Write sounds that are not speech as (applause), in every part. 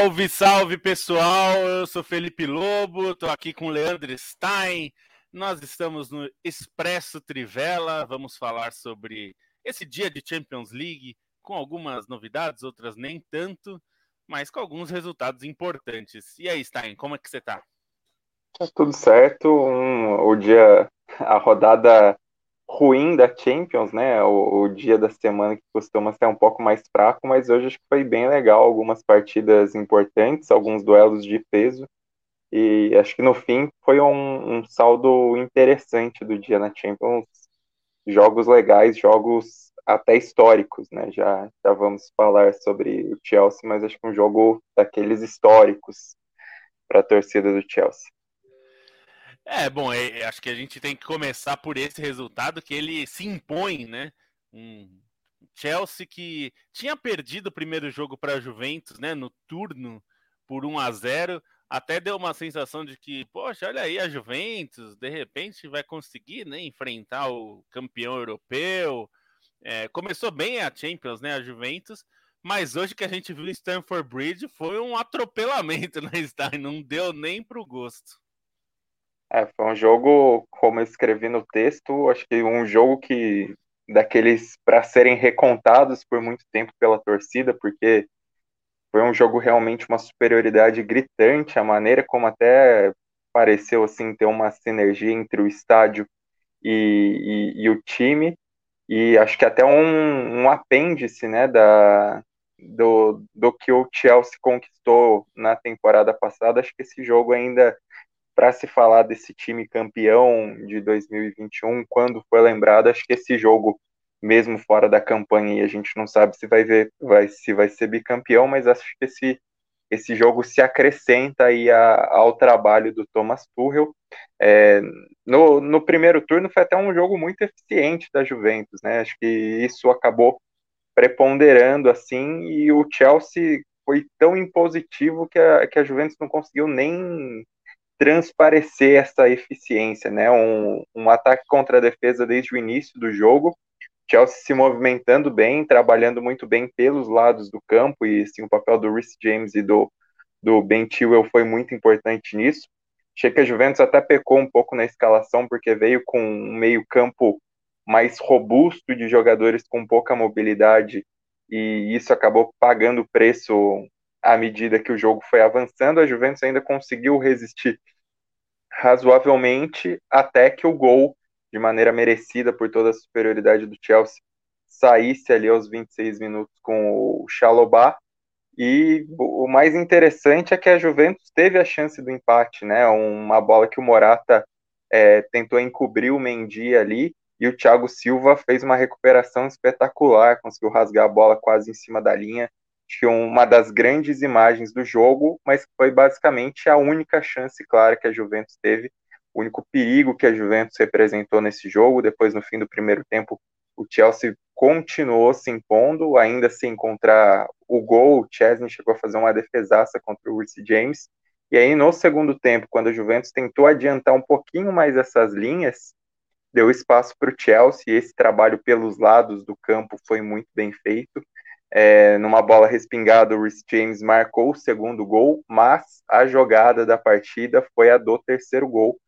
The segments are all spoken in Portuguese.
Salve, salve pessoal! Eu sou Felipe Lobo, estou aqui com Leandro Stein. Nós estamos no Expresso Trivela. Vamos falar sobre esse dia de Champions League, com algumas novidades, outras nem tanto, mas com alguns resultados importantes. E aí, Stein, como é que você está? Tá tudo certo. Um, o dia, a rodada ruim da Champions, né? O, o, dia da semana que costuma ser um pouco mais fraco, mas hoje acho que foi bem legal. Algumas partidas importantes, alguns duelos de peso. E acho que no fim foi um, um saldo interessante do dia na Champions. Jogos legais, jogos até históricos, né? Já, já vamos falar sobre o Chelsea, mas acho que um jogo daqueles históricos para a torcida do Chelsea. É, bom, é, é, acho que a gente tem que começar por esse resultado que ele se impõe, né? Um Chelsea que tinha perdido o primeiro jogo para a Juventus, né? No turno por 1 a 0 até deu uma sensação de que, poxa, olha aí a Juventus, de repente vai conseguir né, enfrentar o campeão europeu. É, começou bem a Champions, né? A Juventus, mas hoje que a gente viu em Stamford Bridge foi um atropelamento (laughs) na né, não deu nem para o gosto. É, foi um jogo, como eu escrevi no texto, acho que um jogo que daqueles para serem recontados por muito tempo pela torcida, porque foi um jogo realmente uma superioridade gritante, a maneira como até pareceu assim ter uma sinergia entre o estádio e, e, e o time, e acho que até um, um apêndice né, da, do, do que o Chelsea conquistou na temporada passada, acho que esse jogo ainda para se falar desse time campeão de 2021, quando foi lembrado, acho que esse jogo, mesmo fora da campanha, e a gente não sabe se vai ver, vai, se vai ser bicampeão, mas acho que esse, esse jogo se acrescenta aí a, ao trabalho do Thomas Tuchel. É, no, no primeiro turno foi até um jogo muito eficiente da Juventus, né? Acho que isso acabou preponderando assim, e o Chelsea foi tão impositivo que a, que a Juventus não conseguiu nem transparecer essa eficiência, né? Um, um ataque contra a defesa desde o início do jogo, Chelsea se movimentando bem, trabalhando muito bem pelos lados do campo e sim, o papel do Rhys James e do, do Ben Chilwell foi muito importante nisso. Achei que a Juventus até pecou um pouco na escalação porque veio com um meio campo mais robusto de jogadores com pouca mobilidade e isso acabou pagando preço à medida que o jogo foi avançando, a Juventus ainda conseguiu resistir razoavelmente até que o gol, de maneira merecida por toda a superioridade do Chelsea, saísse ali aos 26 minutos com o Chalobah. E o mais interessante é que a Juventus teve a chance do empate, né? Uma bola que o Morata é, tentou encobrir o Mendy ali e o Thiago Silva fez uma recuperação espetacular, conseguiu rasgar a bola quase em cima da linha que uma das grandes imagens do jogo, mas foi basicamente a única chance clara que a Juventus teve, o único perigo que a Juventus representou nesse jogo. Depois, no fim do primeiro tempo, o Chelsea continuou se impondo, ainda sem encontrar o gol. O Chesney chegou a fazer uma defesaça contra o Reece James. E aí, no segundo tempo, quando a Juventus tentou adiantar um pouquinho mais essas linhas, deu espaço para o Chelsea. Esse trabalho pelos lados do campo foi muito bem feito. É, numa bola respingada, o Rhys James marcou o segundo gol, mas a jogada da partida foi a do terceiro gol,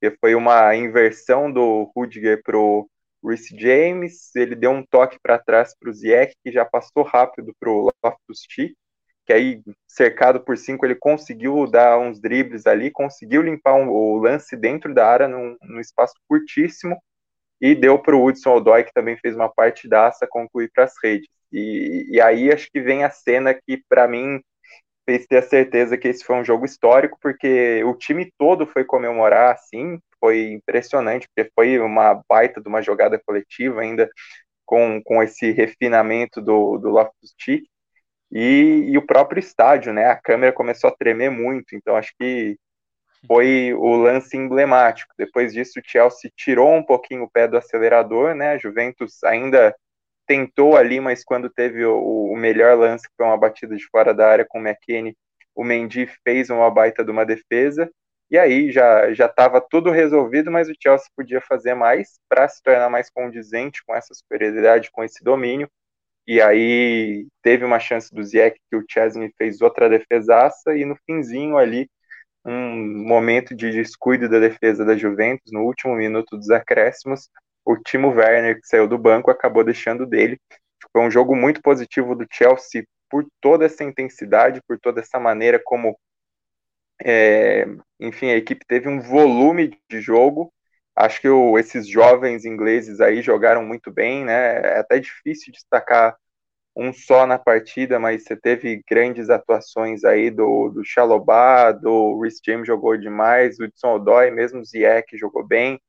que foi uma inversão do Rudiger para o Rhys James, ele deu um toque para trás para o Ziyech, que já passou rápido para o Loftus-Cheek, que aí, cercado por cinco, ele conseguiu dar uns dribles ali, conseguiu limpar um, o lance dentro da área num, num espaço curtíssimo, e deu para o Hudson Odoi, que também fez uma partidaça, concluir para as redes. E, e aí acho que vem a cena que, para mim, fez ter a certeza que esse foi um jogo histórico, porque o time todo foi comemorar, assim, foi impressionante, porque foi uma baita de uma jogada coletiva, ainda com, com esse refinamento do, do Loftus-Cheek, e, e, o próprio estádio, né, a câmera começou a tremer muito, então acho que foi o lance emblemático. Depois disso, o Chelsea tirou um pouquinho o pé do acelerador, né, a Juventus ainda tentou ali, mas quando teve o, o, melhor lance, que foi uma batida de fora da área com o McKinney, o Mendy fez uma baita de uma defesa, e aí já já estava tudo resolvido, mas o Chelsea podia fazer mais para se tornar mais condizente com essa superioridade, com esse domínio. e aí teve uma chance do Ziyech que o Chesney fez outra defesaça, e no finzinho ali, um momento de descuido da defesa da Juventus, no último minuto dos acréscimos, o Timo Werner, que saiu do banco, acabou deixando dele. Foi um jogo muito positivo do Chelsea por toda essa intensidade, por toda essa maneira como, é, enfim, a equipe teve um volume de jogo. Acho que o, esses jovens ingleses aí jogaram muito bem, né? É até difícil destacar um só na partida, mas você teve grandes atuações aí do, do Chalobah, do Rhys James jogou demais, o Hudson Odoi, mesmo o Ziyech jogou bem,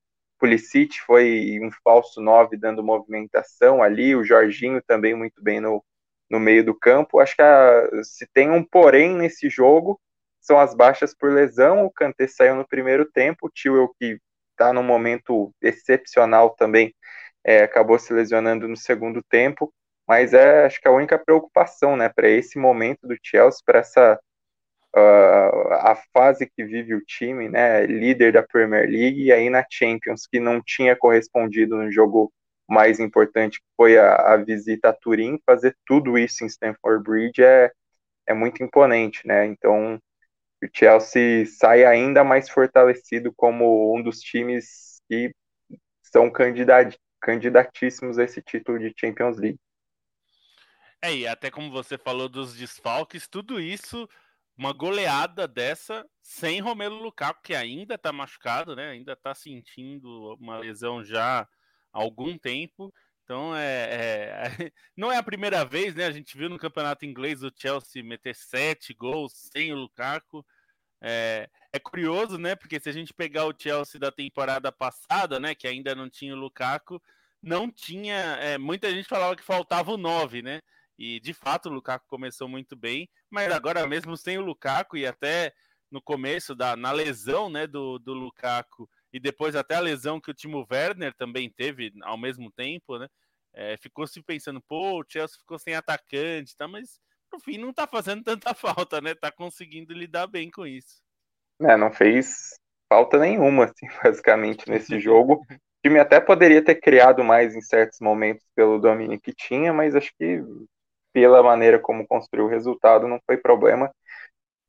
Pulisic foi um falso 9 dando movimentação ali, o Jorginho também muito bem no, no meio do campo. Acho que a, se tem um porém nesse jogo, são as baixas por lesão. O Kanté saiu no primeiro tempo, o Tio que está num momento excepcional também, é, acabou se lesionando no segundo tempo. Mas é, acho que a única preocupação, né, para esse momento do Chelsea, para essa a fase que vive o time, né, líder da Premier League e aí na Champions, que não tinha correspondido no jogo mais importante, que foi a, a visita a Turim, fazer tudo isso em Stamford Bridge é, é muito imponente, né, então o Chelsea sai ainda mais fortalecido como um dos times que são candidat, candidatíssimos a esse título de Champions League. É, e até como você falou dos desfalques, tudo isso uma goleada dessa sem Romelo Lukaku, que ainda tá machucado, né? Ainda tá sentindo uma lesão já há algum tempo. Então é, é, (laughs) não é a primeira vez, né? A gente viu no campeonato inglês o Chelsea meter sete gols sem o Lukaku. É, é, curioso, né? Porque se a gente pegar o Chelsea da temporada passada, né? Que ainda não tinha o Lukaku, não tinha. É, muita gente falava que faltava o 9, né? E de fato o Lukaku começou muito bem, mas agora mesmo sem o Lukaku e até no começo da na lesão, né, do, do Lukaku e depois até a lesão que o Timo Werner também teve ao mesmo tempo, né? É, ficou se pensando, pô, o Chelsea ficou sem atacante, tá? Mas no fim não tá fazendo (laughs) tanta falta, né? Tá conseguindo lidar bem com isso. É, não fez falta nenhuma, assim, (laughs) basicamente, nesse jogo. O time até poderia ter criado mais em certos momentos pelo domínio que tinha, mas acho que pela maneira como construiu o resultado, não foi problema.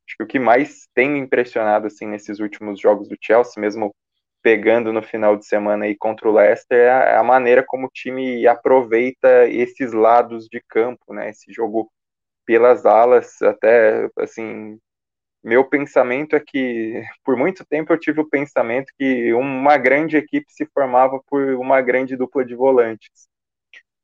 Acho que o que mais tem me impressionado assim nesses últimos jogos do Chelsea, mesmo pegando no final de semana aí contra o Leicester, é a maneira como o time aproveita esses lados de campo, né? Esse jogo pelas alas, até assim, meu pensamento é que (laughs) por muito tempo eu tive o pensamento que uma grande equipe se formava por uma grande dupla de volantes.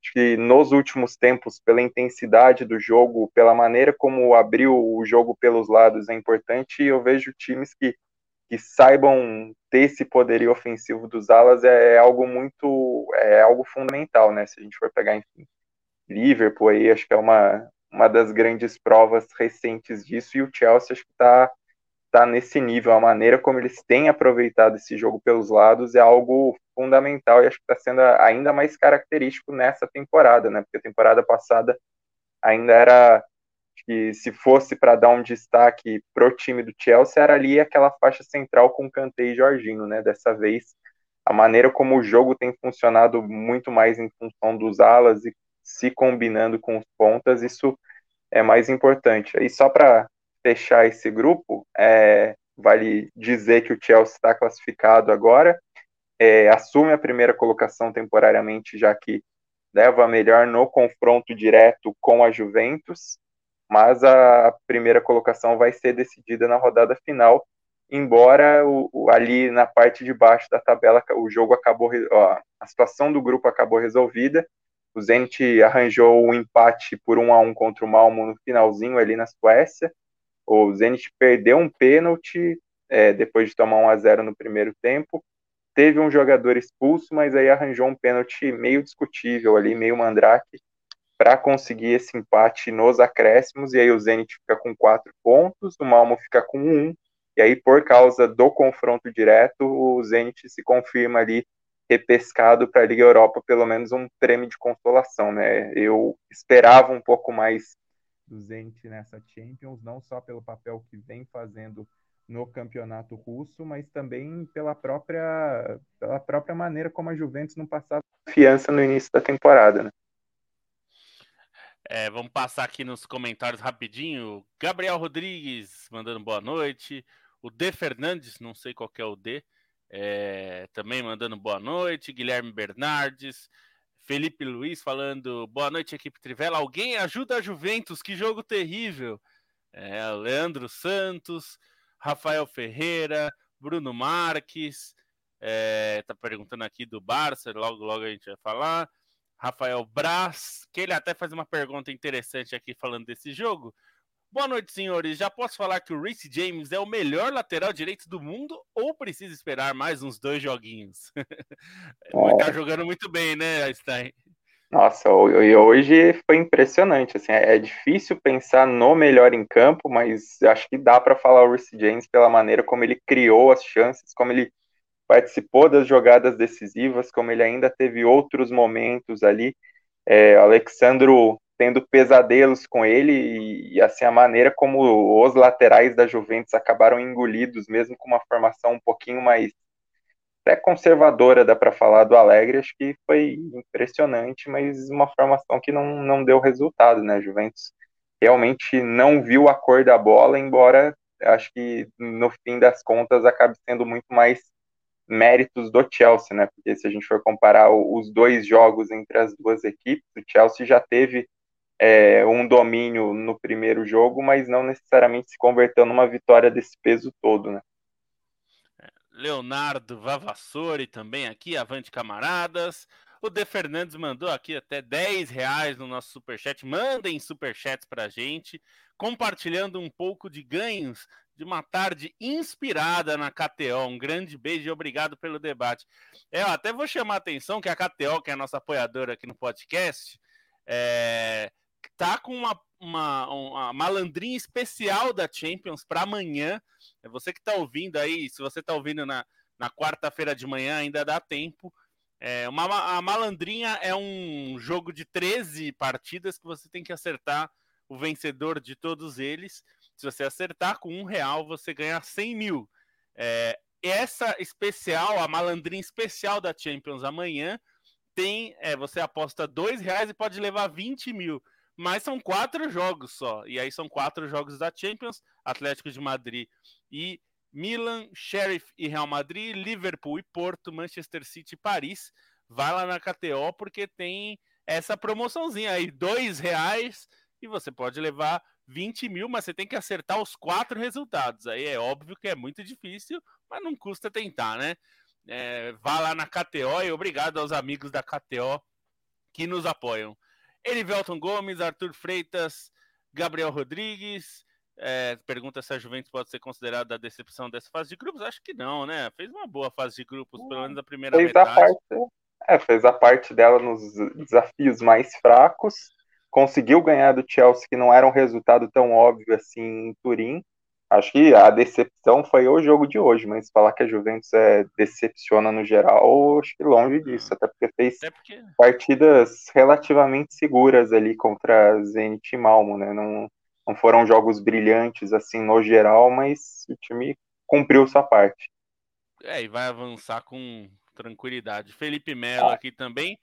Acho que nos últimos tempos, pela intensidade do jogo, pela maneira como abriu o jogo pelos lados é importante, e eu vejo times que, que saibam ter esse poderio ofensivo dos alas é, é algo muito, é algo fundamental, né? Se a gente for pegar, enfim, Liverpool aí, acho que é uma, uma das grandes provas recentes disso, e o Chelsea acho que está tá nesse nível, a maneira como eles têm aproveitado esse jogo pelos lados é algo fundamental e acho que está sendo ainda mais característico nessa temporada, né? Porque a temporada passada ainda era que se fosse para dar um destaque pro time do Chelsea era ali aquela faixa central com Kanté e Jorginho, né? Dessa vez a maneira como o jogo tem funcionado muito mais em função dos alas e se combinando com os pontas, isso é mais importante. E só para fechar esse grupo, é, vale dizer que o Chelsea está classificado agora, é, assume a primeira colocação temporariamente, já que leva a melhor no confronto direto com a Juventus, mas a primeira colocação vai ser decidida na rodada final, embora o, o, ali na parte de baixo da tabela o jogo acabou, ó, a situação do grupo acabou resolvida, o Zenit arranjou um empate por um a um contra o Malmo no finalzinho ali na Suécia, o Zenit perdeu um pênalti é, depois de tomar 1 a 0 no primeiro tempo. Teve um jogador expulso, mas aí arranjou um pênalti meio discutível ali, meio mandrake, para conseguir esse empate nos acréscimos. E aí o Zenit fica com quatro pontos, o Malmo fica com um. E aí, por causa do confronto direto, o Zenit se confirma ali repescado para a Liga Europa, pelo menos um prêmio de consolação, né? Eu esperava um pouco mais do Zenit nessa Champions, não só pelo papel que vem fazendo no campeonato russo, mas também pela própria, pela própria maneira como a Juventus não passava confiança no início da temporada, né? É, vamos passar aqui nos comentários rapidinho. Gabriel Rodrigues mandando boa noite. O D Fernandes, não sei qual é o D, é, também mandando boa noite. Guilherme Bernardes. Felipe Luiz falando boa noite, equipe Trivela. Alguém ajuda a Juventus, que jogo terrível. É, Leandro Santos, Rafael Ferreira, Bruno Marques. É, tá perguntando aqui do Barça, logo, logo a gente vai falar. Rafael Braz, que ele até faz uma pergunta interessante aqui falando desse jogo. Boa noite, senhores. Já posso falar que o Reece James é o melhor lateral direito do mundo ou precisa esperar mais uns dois joguinhos? (laughs) Ele tá jogando muito bem, né, Einstein? Nossa, e hoje foi impressionante. Assim, é difícil pensar no melhor em campo, mas acho que dá para falar o Reece James pela maneira como ele criou as chances, como ele participou das jogadas decisivas, como ele ainda teve outros momentos ali. É, Alexandro tendo pesadelos com ele e, e, assim a maneira como os laterais da Juventus acabaram engolidos, mesmo com uma formação um pouquinho mais até conservadora, dá para falar do Alegre, acho que foi impressionante, mas uma formação que não, não deu resultado, né? Juventus realmente não viu a cor da bola, embora acho que no fim das contas acabe sendo muito mais méritos do Chelsea, né? Porque se a gente for comparar os dois jogos entre as duas equipes, o Chelsea já teve é, um domínio no primeiro jogo, mas não necessariamente se converteu numa vitória desse peso todo, né? Leonardo Vavassori também aqui, avante camaradas. O De Fernandes mandou aqui até 10 reais no nosso superchat. Mandem superchats pra gente, compartilhando um pouco de ganhos de uma tarde inspirada na KTO. Um grande beijo e obrigado pelo debate. É, eu até vou chamar a atenção que a KTO, que é a nossa apoiadora aqui no podcast, é, tá com uma, uma, uma malandrinha especial da Champions para amanhã. É você que está ouvindo aí, se você está ouvindo na, na quarta-feira de manhã, ainda dá tempo. É, uma, a malandrinha é um jogo de 13 partidas que você tem que acertar o vencedor de todos eles. Se você acertar com um real, você ganha 100 mil. É, essa especial, a malandrinha especial da Champions amanhã, tem, é, você aposta dois reais e pode levar 20 mil. Mas são quatro jogos só. E aí são quatro jogos da Champions: Atlético de Madrid e Milan, Sheriff e Real Madrid, Liverpool e Porto, Manchester City e Paris. Vai lá na KTO porque tem essa promoçãozinha aí, dois reais e você pode levar 20 mil, mas você tem que acertar os quatro resultados. Aí é óbvio que é muito difícil, mas não custa tentar, né? É, vá lá na KTO e obrigado aos amigos da KTO que nos apoiam. Elivelton Gomes, Arthur Freitas, Gabriel Rodrigues. É, pergunta se a Juventus pode ser considerada a decepção dessa fase de grupos. Acho que não, né? Fez uma boa fase de grupos, pelo menos a primeira fez metade. A parte, é, fez a parte dela nos desafios mais fracos conseguiu ganhar do Chelsea, que não era um resultado tão óbvio assim em Turim. Acho que a decepção foi o jogo de hoje, mas falar que a Juventus é, decepciona no geral, acho que longe disso, até porque fez até porque... partidas relativamente seguras ali contra Zenit e Malmo, né? Não, não foram jogos brilhantes assim no geral, mas o time cumpriu sua parte. É, e vai avançar com tranquilidade. Felipe Melo ah. aqui também.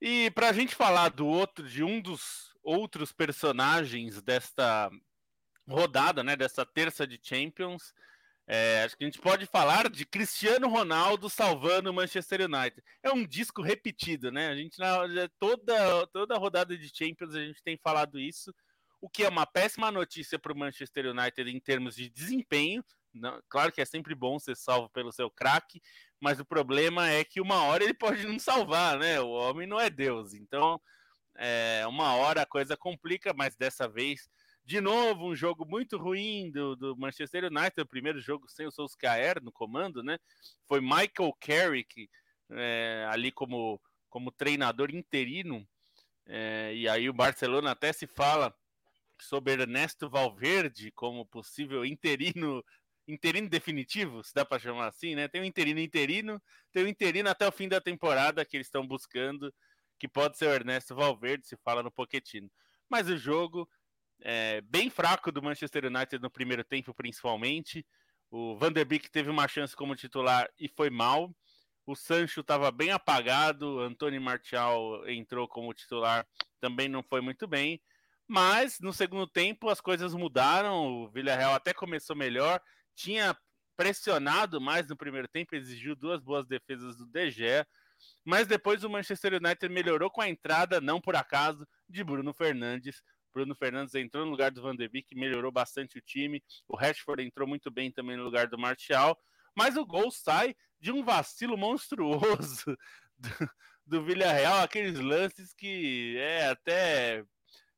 E para a gente falar do outro, de um dos outros personagens desta rodada, né, dessa terça de Champions, é, acho que a gente pode falar de Cristiano Ronaldo salvando o Manchester United. É um disco repetido, né? A gente na toda toda rodada de Champions a gente tem falado isso, o que é uma péssima notícia para o Manchester United em termos de desempenho. Não, claro que é sempre bom ser salvo pelo seu craque, mas o problema é que uma hora ele pode não salvar, né? O homem não é Deus. Então, é, uma hora a coisa complica, mas dessa vez, de novo, um jogo muito ruim do, do Manchester United, o primeiro jogo sem o Solskjaer no comando, né? Foi Michael Carrick é, ali como, como treinador interino. É, e aí o Barcelona até se fala sobre Ernesto Valverde como possível interino interino definitivo, se dá para chamar assim, né? Tem um interino interino, tem um interino até o fim da temporada que eles estão buscando, que pode ser o Ernesto Valverde, se fala no Poquetino. Mas o jogo é bem fraco do Manchester United no primeiro tempo, principalmente. O Van der Beek teve uma chance como titular e foi mal. O Sancho estava bem apagado, Antônio Martial entrou como titular, também não foi muito bem. Mas no segundo tempo as coisas mudaram, o Villarreal até começou melhor, tinha pressionado mais no primeiro tempo, exigiu duas boas defesas do De Gea, mas depois o Manchester United melhorou com a entrada, não por acaso, de Bruno Fernandes. Bruno Fernandes entrou no lugar do Van de Beek, melhorou bastante o time. O Rashford entrou muito bem também no lugar do Martial. Mas o gol sai de um vacilo monstruoso (laughs) do, do Villarreal, aqueles lances que é até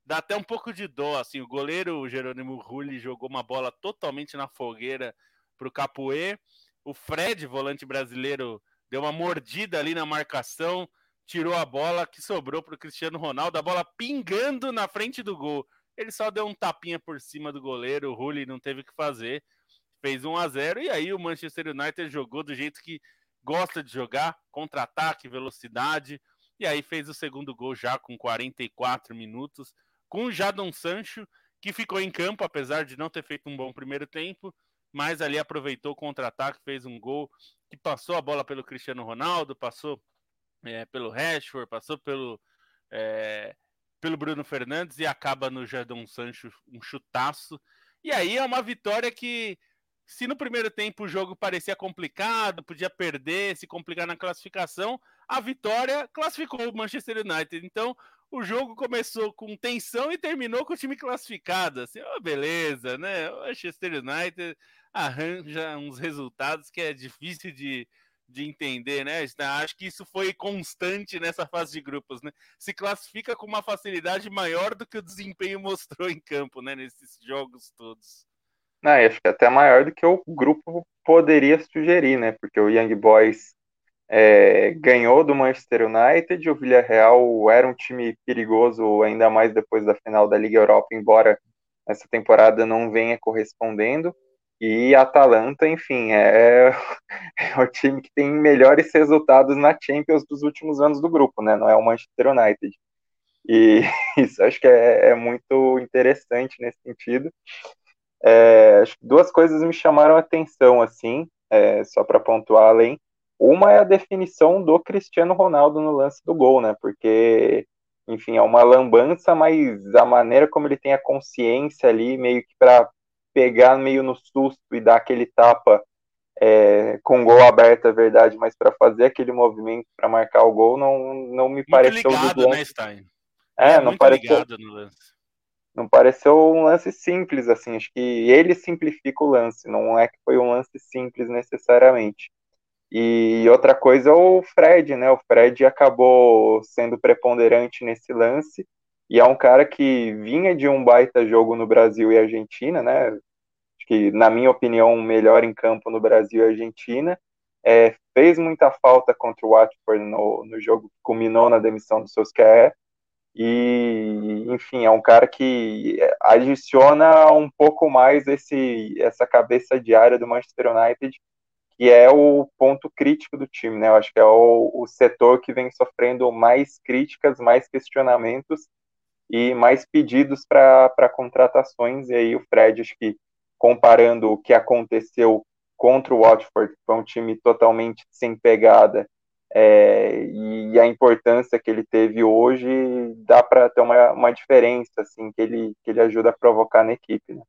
dá até um pouco de dó, assim, o goleiro Jerônimo Rulli jogou uma bola totalmente na fogueira para o Capoe, o Fred, volante brasileiro, deu uma mordida ali na marcação, tirou a bola que sobrou para o Cristiano Ronaldo, a bola pingando na frente do gol. Ele só deu um tapinha por cima do goleiro, o Rulli não teve o que fazer, fez 1 a 0 e aí o Manchester United jogou do jeito que gosta de jogar, contra-ataque, velocidade, e aí fez o segundo gol já com 44 minutos, com o Jadon Sancho, que ficou em campo, apesar de não ter feito um bom primeiro tempo, mas ali aproveitou o contra-ataque, fez um gol que passou a bola pelo Cristiano Ronaldo, passou é, pelo Rashford, passou pelo, é, pelo Bruno Fernandes e acaba no Jadon Sancho um chutaço. E aí é uma vitória que, se no primeiro tempo o jogo parecia complicado, podia perder, se complicar na classificação, a vitória classificou o Manchester United. Então, o jogo começou com tensão e terminou com o time classificado. Assim, oh, beleza, né? O Manchester United arranja uns resultados que é difícil de, de entender, né? Acho que isso foi constante nessa fase de grupos, né? Se classifica com uma facilidade maior do que o desempenho mostrou em campo, né? Nesses jogos todos. Não, acho que até maior do que o grupo poderia sugerir, né? Porque o Young Boys é, ganhou do Manchester United, o Villarreal era um time perigoso, ainda mais depois da final da Liga Europa, embora essa temporada não venha correspondendo. E Atalanta, enfim, é, (laughs) é, o time que tem melhores resultados na Champions dos últimos anos do grupo, né? Não é o Manchester United. E (laughs) isso acho que é, é muito interessante nesse sentido. É, duas coisas me chamaram a atenção, assim, é, só para pontuar além. Uma é a definição do Cristiano Ronaldo no lance do gol, né? Porque, enfim, é uma lambança, mas a maneira como ele tem a consciência ali, meio que para pegar meio no susto e dar aquele tapa é, com gol aberto, é verdade, mas para fazer aquele movimento para marcar o gol não, não me muito pareceu ligado, né, Stein? É, é não pareceu. Não pareceu um lance simples, assim. Acho que ele simplifica o lance, não é que foi um lance simples necessariamente. E outra coisa é o Fred, né? O Fred acabou sendo preponderante nesse lance e é um cara que vinha de um baita jogo no Brasil e Argentina, né? Que, na minha opinião, o melhor em campo no Brasil e Argentina. É, fez muita falta contra o Watford no, no jogo que culminou na demissão do Solskjaer. E, enfim, é um cara que adiciona um pouco mais esse, essa cabeça diária do Manchester United que é o ponto crítico do time, né? Eu acho que é o, o setor que vem sofrendo mais críticas, mais questionamentos e mais pedidos para contratações. E aí o Fred, acho que comparando o que aconteceu contra o Watford, que foi um time totalmente sem pegada, é, e a importância que ele teve hoje, dá para ter uma, uma diferença, assim, que ele, que ele ajuda a provocar na equipe, né?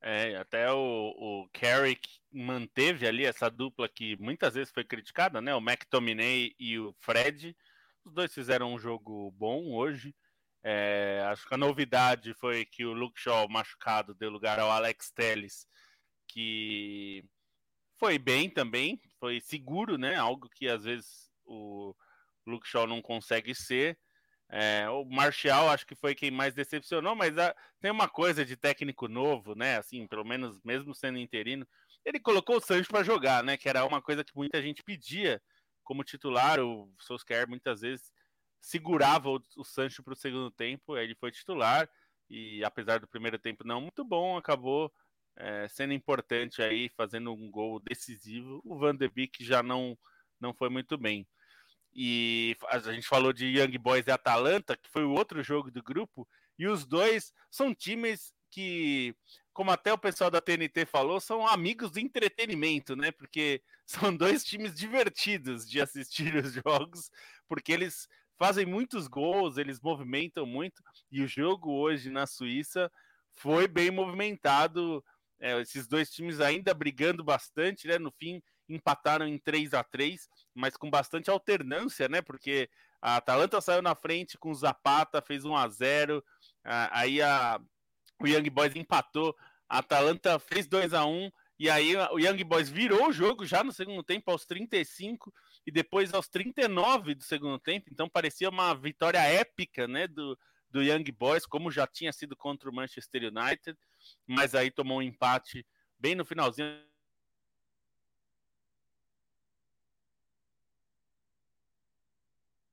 É, até o, o Carrick manteve ali essa dupla que muitas vezes foi criticada, né? O McTominay e o Fred. Os dois fizeram um jogo bom hoje. É, acho que a novidade foi que o Luke Shaw machucado deu lugar ao Alex Telles, que foi bem também, foi seguro, né? Algo que às vezes o Luke Shaw não consegue ser. É, o Martial acho que foi quem mais decepcionou, mas a, tem uma coisa de técnico novo, né? Assim, pelo menos mesmo sendo interino, ele colocou o Sancho para jogar, né? Que era uma coisa que muita gente pedia como titular. O Solskjaer muitas vezes segurava o, o Sancho para o segundo tempo, aí ele foi titular e apesar do primeiro tempo não muito bom, acabou é, sendo importante aí, fazendo um gol decisivo. O Van de Beek já não não foi muito bem. E a gente falou de Young Boys e Atalanta, que foi o outro jogo do grupo, e os dois são times que, como até o pessoal da TNT falou, são amigos do entretenimento, né? Porque (laughs) são dois times divertidos de assistir os jogos, porque eles fazem muitos gols, eles movimentam muito, e o jogo hoje na Suíça foi bem movimentado. É, esses dois times ainda brigando bastante, né? No fim, empataram em 3 a 3 mas com bastante alternância, né? Porque a Atalanta saiu na frente com o Zapata, fez 1 a 0 aí a, o Young Boys empatou, a Atalanta fez 2 a 1 e aí o Young Boys virou o jogo já no segundo tempo, aos 35 e depois aos 39 do segundo tempo. Então parecia uma vitória épica, né, do, do Young Boys, como já tinha sido contra o Manchester United, mas aí tomou um empate bem no finalzinho.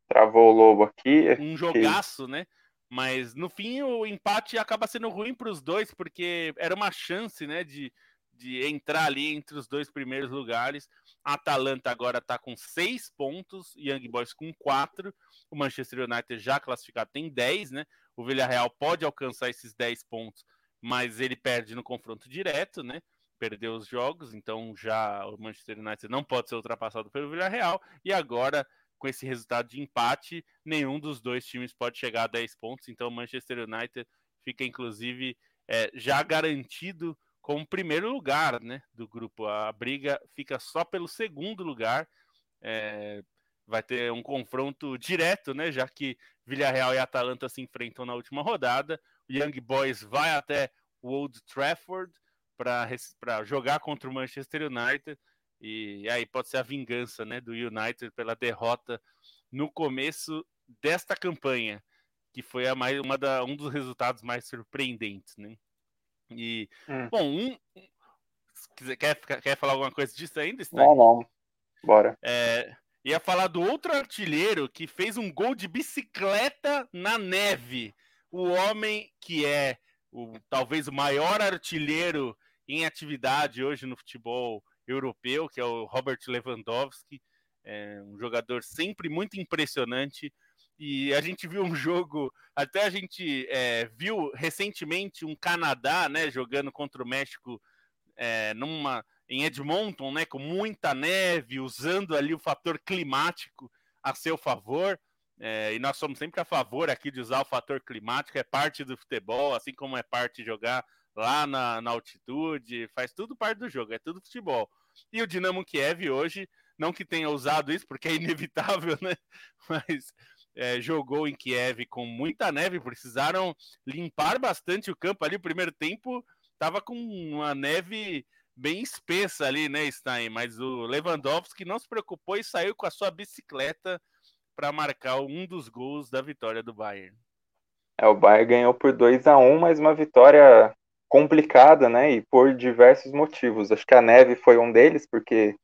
Travou o Lobo aqui. Um jogaço, né? Mas no fim o empate acaba sendo ruim para os dois, porque era uma chance, né, de, de entrar ali entre os dois primeiros lugares. Atalanta agora está com seis pontos, Young Boys com quatro. O Manchester United já classificado tem dez, né? O Villarreal pode alcançar esses dez pontos, mas ele perde no confronto direto, né? Perdeu os jogos, então já o Manchester United não pode ser ultrapassado pelo Villarreal. E agora com esse resultado de empate, nenhum dos dois times pode chegar a 10 pontos. Então, o Manchester United fica, inclusive, é, já garantido como primeiro lugar né, do grupo. A briga fica só pelo segundo lugar. É, vai ter um confronto direto, né? Já que Villarreal e Atalanta se enfrentam na última rodada. O Young Boys vai até o Old Trafford para jogar contra o Manchester United. E aí pode ser a vingança né, do United pela derrota no começo desta campanha, que foi a mais, uma da, um dos resultados mais surpreendentes. Né? E, hum. bom, um, quer, quer falar alguma coisa disso ainda? Stein? Não, não. Bora. É, ia falar do outro artilheiro que fez um gol de bicicleta na neve. O homem que é o, talvez o maior artilheiro em atividade hoje no futebol europeu, que é o Robert Lewandowski, é um jogador sempre muito impressionante. E a gente viu um (laughs) jogo, até a gente é, viu recentemente um Canadá, né, jogando contra o México é, numa em Edmonton, né, com muita neve, usando ali o fator climático a seu favor. É, e nós somos sempre a favor aqui de usar o fator climático, é parte do futebol, assim como é parte de jogar lá na, na altitude, faz tudo parte do jogo, é tudo futebol. E o Dinamo Kiev hoje, não que tenha usado isso, porque é inevitável, (laughs) né? Mas é, jogou em Kiev com muita neve, precisaram limpar bastante o campo ali. O primeiro tempo estava com uma neve bem espessa ali, né, Stein? Mas o Lewandowski não se preocupou e saiu com a sua bicicleta para marcar um dos gols da vitória do Bayern. É, o Bayern ganhou por 2 a 1 mas uma vitória complicada, né? E por diversos motivos. Acho que a neve foi um deles, porque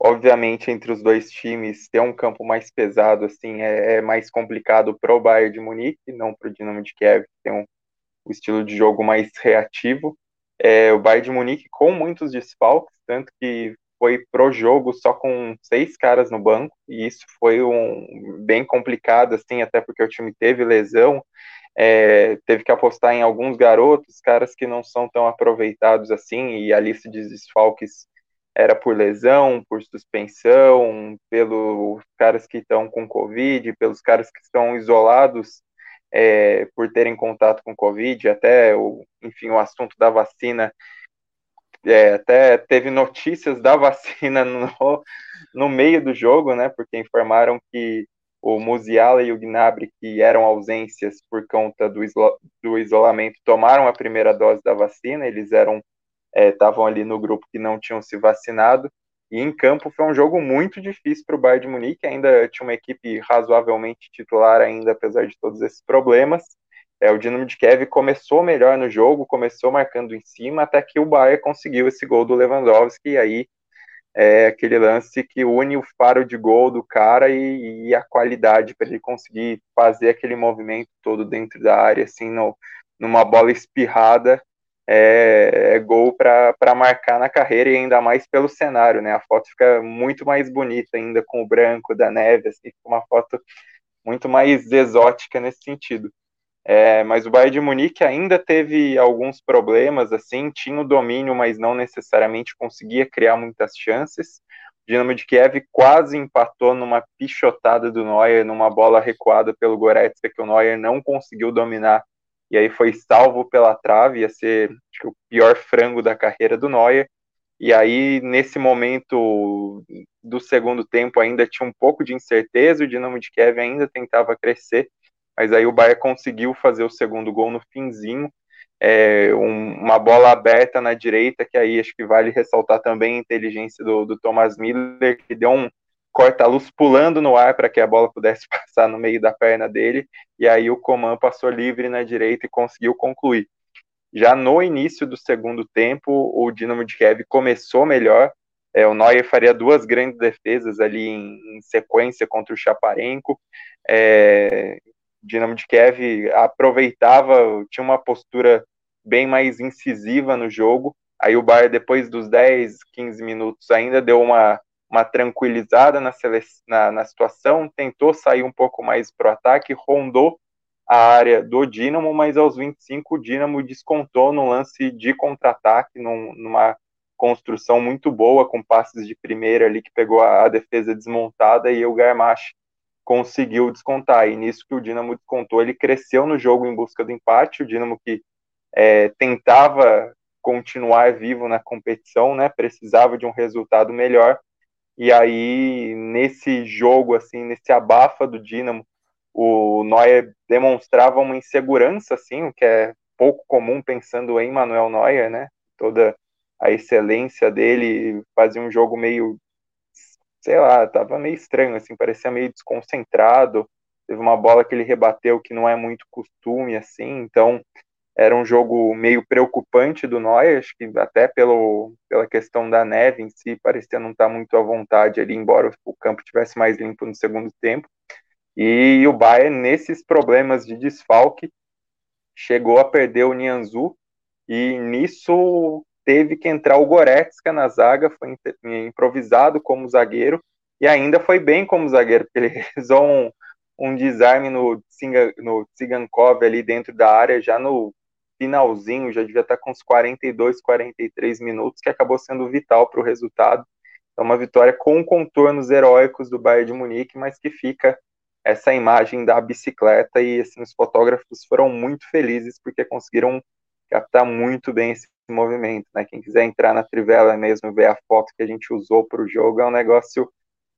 obviamente entre os dois times ter um campo mais pesado assim é, é mais complicado para o Bayern de Munique, não para o Dinamo de Kiev, que tem um, um estilo de jogo mais reativo. É, o Bayern de Munique com muitos desfalques, tanto que foi pro jogo só com seis caras no banco, e isso foi um bem complicado, assim, até porque o time teve lesão, é, teve que apostar em alguns garotos, caras que não são tão aproveitados assim, e a lista de desfalques era por lesão, por suspensão, pelos caras que estão com Covid, pelos caras que estão isolados é, por terem contato com Covid, até, o, enfim, o assunto da vacina, é, até teve notícias da (laughs) vacina no, no meio do jogo, né, porque informaram que o Musiala e o Gnabry, que eram ausências por conta do, do isolamento, tomaram a primeira dose da vacina, eles eram estavam é, ali no grupo que não tinham se vacinado, e em campo foi um jogo muito difícil para o Bayern de Munique, ainda tinha uma equipe razoavelmente titular ainda, apesar de todos esses problemas, é, o Dinamo de Kiev começou melhor no jogo, começou marcando em cima, até que o Bayern conseguiu esse gol do Lewandowski, e aí é aquele lance que une o faro de gol do cara e, e a qualidade para ele conseguir fazer aquele movimento todo dentro da área, assim, no, numa bola espirrada, é, é gol para marcar na carreira e ainda mais pelo cenário, né? A foto fica muito mais bonita ainda com o branco da neve, assim, fica uma foto muito mais exótica nesse sentido. É, mas o Bayern de Munique ainda teve alguns problemas, assim, tinha o domínio, mas não necessariamente conseguia criar muitas chances. O Dinamo de Kiev quase empatou numa pichotada do Neuer, numa bola recuada pelo Goretzka, que o Neuer não conseguiu dominar, e aí foi salvo pela trave, ia ser que, o pior frango da carreira do Neuer. E aí, nesse momento do segundo tempo, ainda tinha um pouco de incerteza, o Dinamo de Kiev ainda tentava crescer, mas aí o Bayern conseguiu fazer o segundo gol no finzinho, é, um, uma bola aberta na direita, que aí acho que vale ressaltar também a inteligência do, do Thomas Miller, que deu um corta-luz pulando no ar para que a bola pudesse (laughs) passar no meio da perna dele, e aí o Coman passou livre na direita e conseguiu concluir. Já no início do segundo tempo, o Dinamo de Kiev começou melhor, é, o Neuer faria duas grandes defesas ali em, em sequência contra o Chaparenko, é, Dinamo de Kiev aproveitava, tinha uma postura bem mais incisiva no jogo. Aí o Bayern, depois dos 10, 15 minutos, ainda deu uma, uma tranquilizada na, na, na situação, tentou sair um pouco mais para o ataque, rondou a área do Dinamo, mas aos 25 o Dinamo descontou no lance de contra-ataque, num, numa construção muito boa, com passes de primeira ali que pegou a, a defesa desmontada e o Garmache conseguiu descontar. E nisso que o Dinamo descontou, ele cresceu no jogo em busca do empate. O Dinamo que é, tentava continuar vivo na competição, né? Precisava de um resultado melhor. E aí, nesse jogo, assim, nesse abafa do Dinamo, o Neuer demonstrava uma insegurança, assim, o que é pouco comum pensando em Manuel Neuer, né? Toda a excelência dele, fazia um jogo meio sei lá, tava meio estranho, assim, parecia meio desconcentrado. Teve uma bola que ele rebateu que não é muito costume, assim, então era um jogo meio preocupante do Neuer, acho que até pelo, pela questão da neve em si, parecia não estar tá muito à vontade ali, embora o campo tivesse mais limpo no segundo tempo. E o Bayern, nesses problemas de desfalque, chegou a perder o Nianzu, e nisso teve que entrar o Goretzka na zaga, foi improvisado como zagueiro, e ainda foi bem como zagueiro, porque ele (laughs) realizou um, um desarme no, no Tsigankov ali dentro da área, já no finalzinho, já devia estar com uns 42, 43 minutos, que acabou sendo vital para o resultado. É uma vitória com contornos heróicos do Bayern de Munique, mas que fica essa imagem da bicicleta e assim, os fotógrafos foram muito felizes porque conseguiram captar muito bem esse movimento, né? Quem quiser entrar na Trivela mesmo, ver a foto que a gente usou para o jogo, é um negócio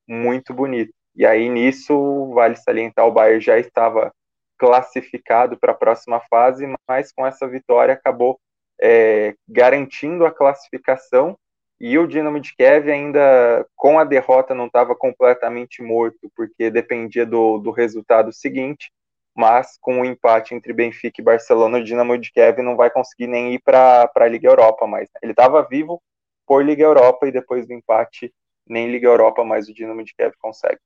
muito bonito. E aí nisso, vale salientar, o Bayern já estava classificado para a próxima fase, mas com essa vitória acabou é, garantindo a classificação e o Dinamo de Kiev ainda com a derrota não estava completamente morto, porque dependia do, do resultado seguinte mas com o empate entre Benfica e Barcelona, o Dinamo de Kiev não vai conseguir nem ir para a Liga Europa mais. Né? Ele estava vivo por Liga Europa e depois do empate, nem Liga Europa, mas o Dinamo de Kiev consegue.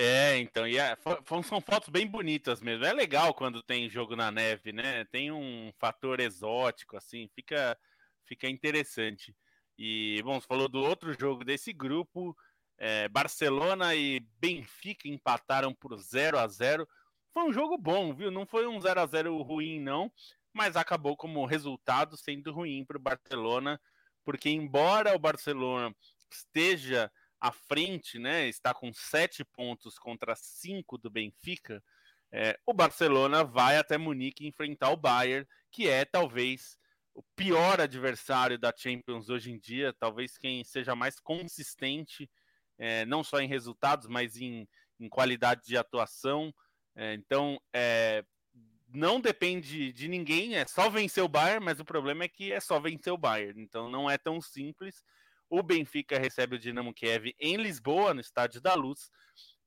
É, então, e é, são fotos bem bonitas mesmo. É legal quando tem jogo na neve, né? Tem um fator exótico, assim, fica, fica interessante. E, bom, você falou do outro jogo desse grupo, é, Barcelona e Benfica empataram por 0 a 0 Foi um jogo bom, viu? Não foi um 0 a 0 ruim, não, mas acabou como resultado sendo ruim para o Barcelona, porque embora o Barcelona esteja à frente, né? Está com sete pontos contra cinco do Benfica. É, o Barcelona vai até Munique enfrentar o Bayern, que é talvez o pior adversário da Champions hoje em dia, talvez quem seja mais consistente é, não só em resultados, mas em, em qualidade de atuação. É, então, é, não depende de ninguém, é só vencer o Bayern, mas o problema é que é só vencer o Bayern, então não é tão simples. O Benfica recebe o Dinamo Kiev em Lisboa, no Estádio da Luz,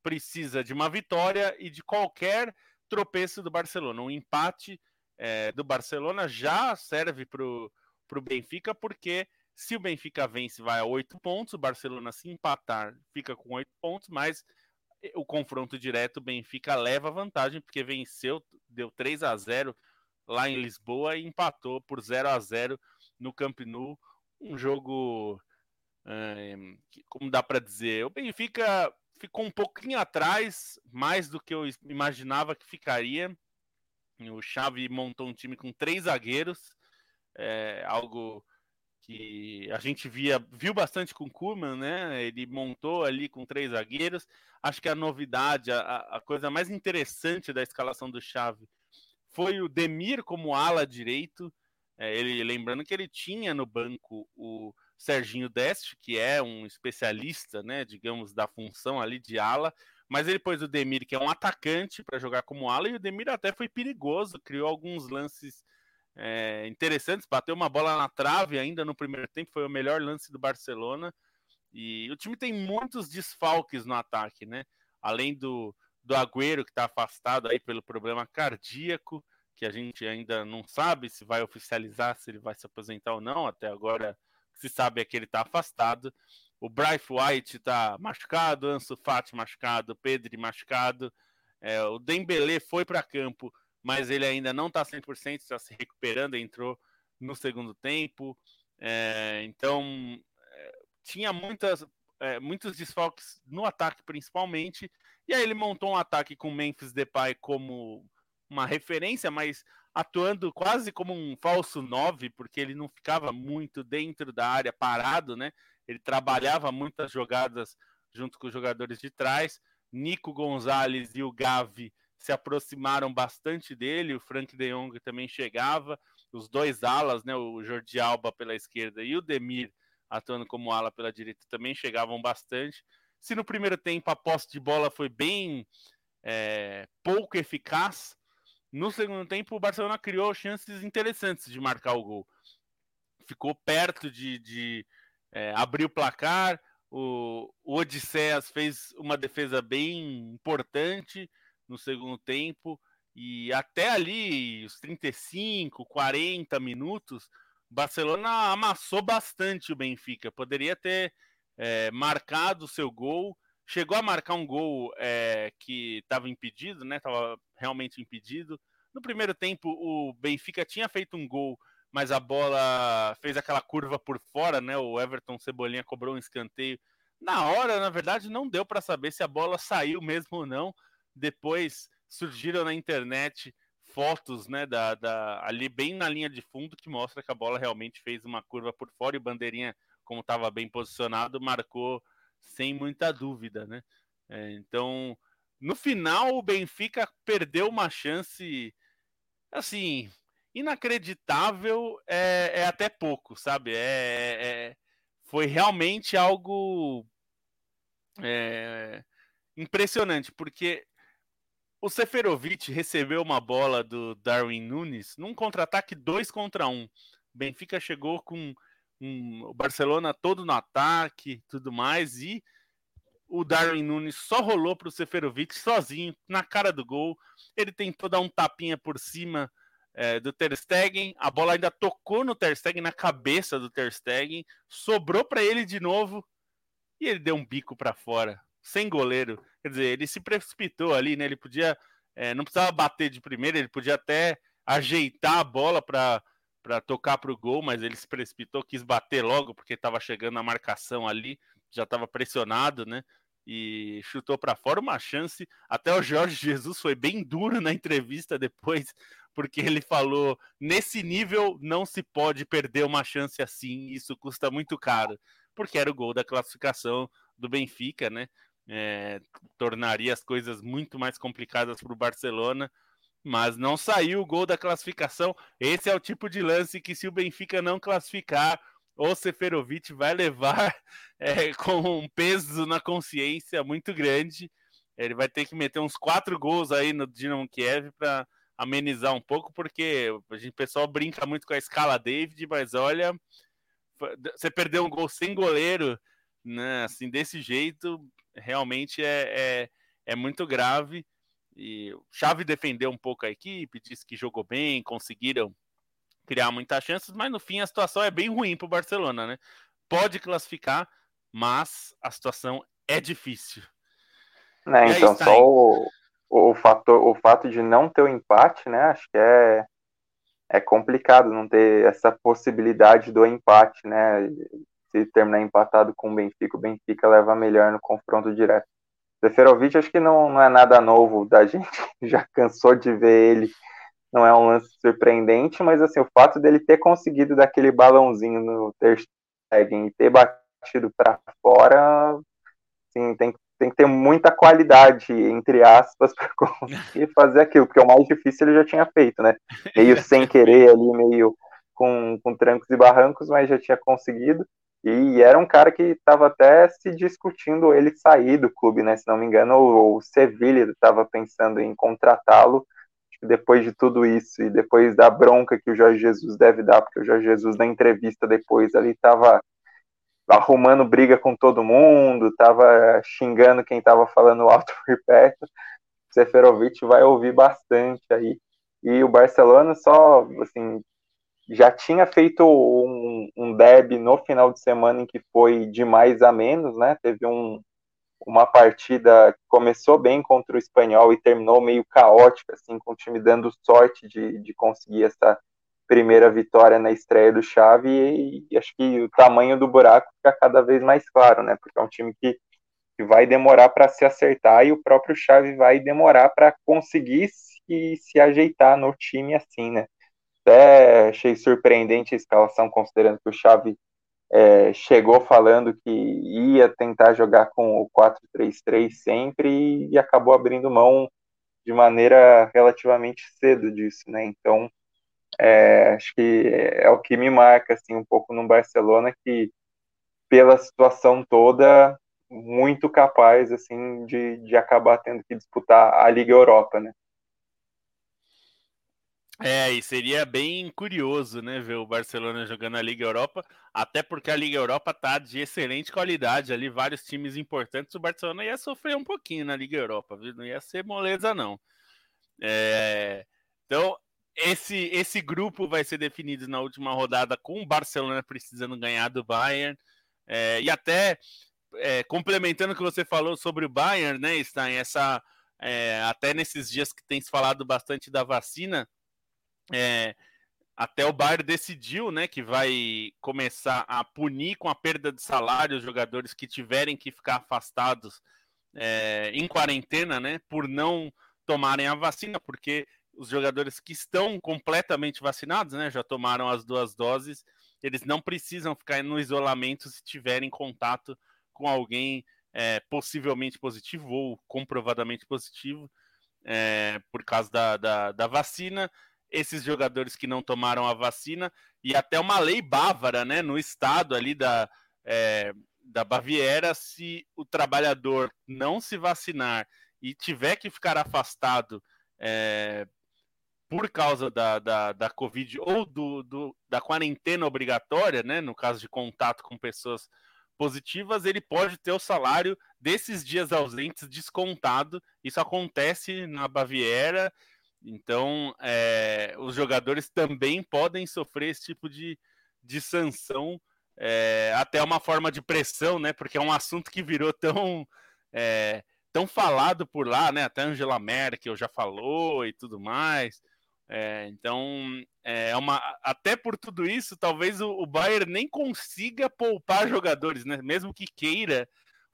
precisa de uma vitória e de qualquer tropeço do Barcelona. Um empate é, do Barcelona já serve para o Benfica, porque se o Benfica vence, vai a oito pontos. O Barcelona, se empatar, fica com oito pontos. Mas o confronto direto, o Benfica leva vantagem, porque venceu, deu 3 a 0 lá em Lisboa e empatou por 0 a 0 no Camp Nou. Um jogo, como dá para dizer, o Benfica ficou um pouquinho atrás, mais do que eu imaginava que ficaria. O Xavi montou um time com três zagueiros, é, algo que a gente via, viu bastante com o Kuman, né? Ele montou ali com três zagueiros. Acho que a novidade, a, a coisa mais interessante da escalação do Xavi foi o Demir como ala direito. É, ele lembrando que ele tinha no banco o Serginho Deste, que é um especialista, né, digamos, da função ali de ala, mas ele pôs o Demir, que é um atacante, para jogar como ala, e o Demir até foi perigoso, criou alguns lances é, interessantes, bateu uma bola na trave ainda no primeiro tempo, foi o melhor lance do Barcelona. E o time tem muitos desfalques no ataque, né? Além do, do Agüero, que está afastado aí pelo problema cardíaco, que a gente ainda não sabe se vai oficializar, se ele vai se aposentar ou não. Até agora se sabe é que ele está afastado. O Bryce White está machucado, Ansu Fati machucado, Pedri machucado. É, o Dembele foi para campo, mas ele ainda não está 100%, está se recuperando, entrou no segundo tempo. É, então, é, tinha muitas, é, muitos desfalques no ataque, principalmente. E aí ele montou um ataque com Memphis Depay como uma referência, mas atuando quase como um falso 9, porque ele não ficava muito dentro da área parado, né? Ele trabalhava muitas jogadas junto com os jogadores de trás. Nico Gonzalez e o Gavi se aproximaram bastante dele, o Frank de Jong também chegava, os dois alas, né, o Jordi Alba pela esquerda e o Demir atuando como ala pela direita também chegavam bastante. Se no primeiro tempo a posse de bola foi bem é, pouco eficaz, no segundo tempo o Barcelona criou chances interessantes de marcar o gol. Ficou perto de, de é, abrir o placar, o, o fez uma defesa bem importante, no segundo tempo. E até ali, os 35, 40 minutos, o Barcelona amassou bastante o Benfica. Poderia ter é, marcado o seu gol. Chegou a marcar um gol é, que estava impedido, né? Estava realmente impedido. No primeiro tempo, o Benfica tinha feito um gol, mas a bola fez aquela curva por fora, né? O Everton Cebolinha cobrou um escanteio. Na hora, na verdade, não deu para saber se a bola saiu mesmo ou não. Depois surgiram na internet fotos, né, da, da, ali bem na linha de fundo que mostra que a bola realmente fez uma curva por fora e o bandeirinha, como estava bem posicionado, marcou sem muita dúvida, né? É, então, no final, o Benfica perdeu uma chance, assim, inacreditável, é, é até pouco, sabe? É, é foi realmente algo é, impressionante, porque o Seferovic recebeu uma bola do Darwin Nunes num contra-ataque 2 contra 1. Um. Benfica chegou com um, o Barcelona todo no ataque tudo mais e o Darwin Nunes só rolou para o Seferovic sozinho na cara do gol. Ele tentou dar um tapinha por cima é, do Ter Stegen, a bola ainda tocou no Ter Stegen, na cabeça do Ter Stegen, sobrou para ele de novo e ele deu um bico para fora sem goleiro. Quer dizer, ele se precipitou ali, né? Ele podia. É, não precisava bater de primeira, ele podia até ajeitar a bola para para tocar para o gol, mas ele se precipitou, quis bater logo porque estava chegando a marcação ali, já estava pressionado, né? E chutou para fora uma chance. Até o Jorge (laughs) Jesus foi bem duro na entrevista depois, porque ele falou: nesse nível não se pode perder uma chance assim, isso custa muito caro, porque era o gol da classificação do Benfica, né? é, tornaria as coisas muito mais complicadas para o Barcelona, mas não saiu o gol da classificação. Esse é o tipo de lance que, se o Benfica não classificar, o Seferovic vai levar (laughs) é, com um peso na consciência muito grande. Ele vai ter que meter uns quatro gols aí no Dinamo Kiev para amenizar um pouco, porque a gente, o pessoal brinca muito com a escala David, mas olha, você perdeu um gol sem goleiro, né? Assim, desse jeito, realmente é, é, é muito grave. E o Xavi defendeu um pouco a equipe, disse que jogou bem, conseguiram criar muitas chances, mas no fim a situação é bem ruim para o Barcelona, né? Pode classificar, mas a situação é difícil. Né, então, só o, o, fator, o fato de não ter o empate, né? Acho que é, é complicado não ter essa possibilidade do empate, né? se terminar empatado com o Benfica, o Benfica leva melhor no confronto direto. Seferovic acho que não, não é nada novo da (laughs) gente, já cansou de ver ele não é um lance surpreendente, mas assim, o fato dele ter conseguido daquele balãozinho no Ter Stegen e ter batido para fora, assim, tem, tem que ter muita qualidade, entre aspas, (laughs) para conseguir fazer aquilo, porque o mais difícil ele já tinha feito, né? Meio (laughs) sem querer ali, meio com, com trancos e barrancos, mas já tinha conseguido. E era um cara que estava até se discutindo ele sair do clube, né? Se não me engano, o, o Sevilha estava pensando em contratá-lo. Depois de tudo isso e depois da bronca que o Jorge Jesus deve dar, porque o Jorge Jesus na entrevista depois ali estava arrumando briga com todo mundo, estava xingando quem estava falando alto por perto. Seferovic vai ouvir bastante aí. E o Barcelona só, assim, já tinha feito um, um no final de semana em que foi de mais a menos, né? Teve um, uma partida que começou bem contra o Espanhol e terminou meio caótica, assim, com o time dando sorte de, de conseguir essa primeira vitória na estreia do Xavi e, e, acho que o tamanho do buraco fica cada vez mais claro, né? Porque é um time que, que vai demorar para se acertar e o próprio Xavi vai demorar para conseguir se, se ajeitar no time assim, né? Até achei surpreendente a escalação, considerando que o Xavi é, chegou falando que ia tentar jogar com o 4-3-3 sempre e acabou abrindo mão de maneira relativamente cedo disso, né? Então, é, acho que é o que me marca assim um pouco no Barcelona que pela situação toda muito capaz assim de, de acabar tendo que disputar a Liga Europa, né? É, e seria bem curioso, né, ver o Barcelona jogando a Liga Europa, até porque a Liga Europa tá de excelente qualidade ali, vários times importantes, o Barcelona ia sofrer um pouquinho na Liga Europa, viu? não ia ser moleza não. É... Então, esse, esse grupo vai ser definido na última rodada com o Barcelona precisando ganhar do Bayern, é... e até é, complementando o que você falou sobre o Bayern, né, Stein, essa, é, até nesses dias que tem se falado bastante da vacina, é, até o Bayern decidiu, né, que vai começar a punir com a perda de salário os jogadores que tiverem que ficar afastados é, em quarentena, né, por não tomarem a vacina, porque os jogadores que estão completamente vacinados, né, já tomaram as duas doses, eles não precisam ficar no isolamento se tiverem contato com alguém é, possivelmente positivo ou comprovadamente positivo é, por causa da, da, da vacina esses jogadores que não tomaram a vacina e até uma lei bávara, né, no estado ali da, é, da Baviera, se o trabalhador não se vacinar e tiver que ficar afastado é, por causa da, da, da Covid ou do, do, da quarentena obrigatória, né, no caso de contato com pessoas positivas, ele pode ter o salário desses dias ausentes descontado. Isso acontece na Baviera então, é, os jogadores também podem sofrer esse tipo de, de sanção, é, até uma forma de pressão, né? Porque é um assunto que virou tão, é, tão falado por lá, né? Até Angela Merkel já falou e tudo mais. então, é uma, até por tudo isso, talvez o, o Bayern nem consiga poupar jogadores, né? Mesmo que queira,